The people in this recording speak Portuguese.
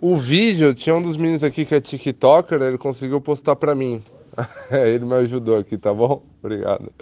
O vídeo, tinha um dos meninos aqui que é TikToker, né? ele conseguiu postar pra mim. É, ele me ajudou aqui, tá bom? Obrigado.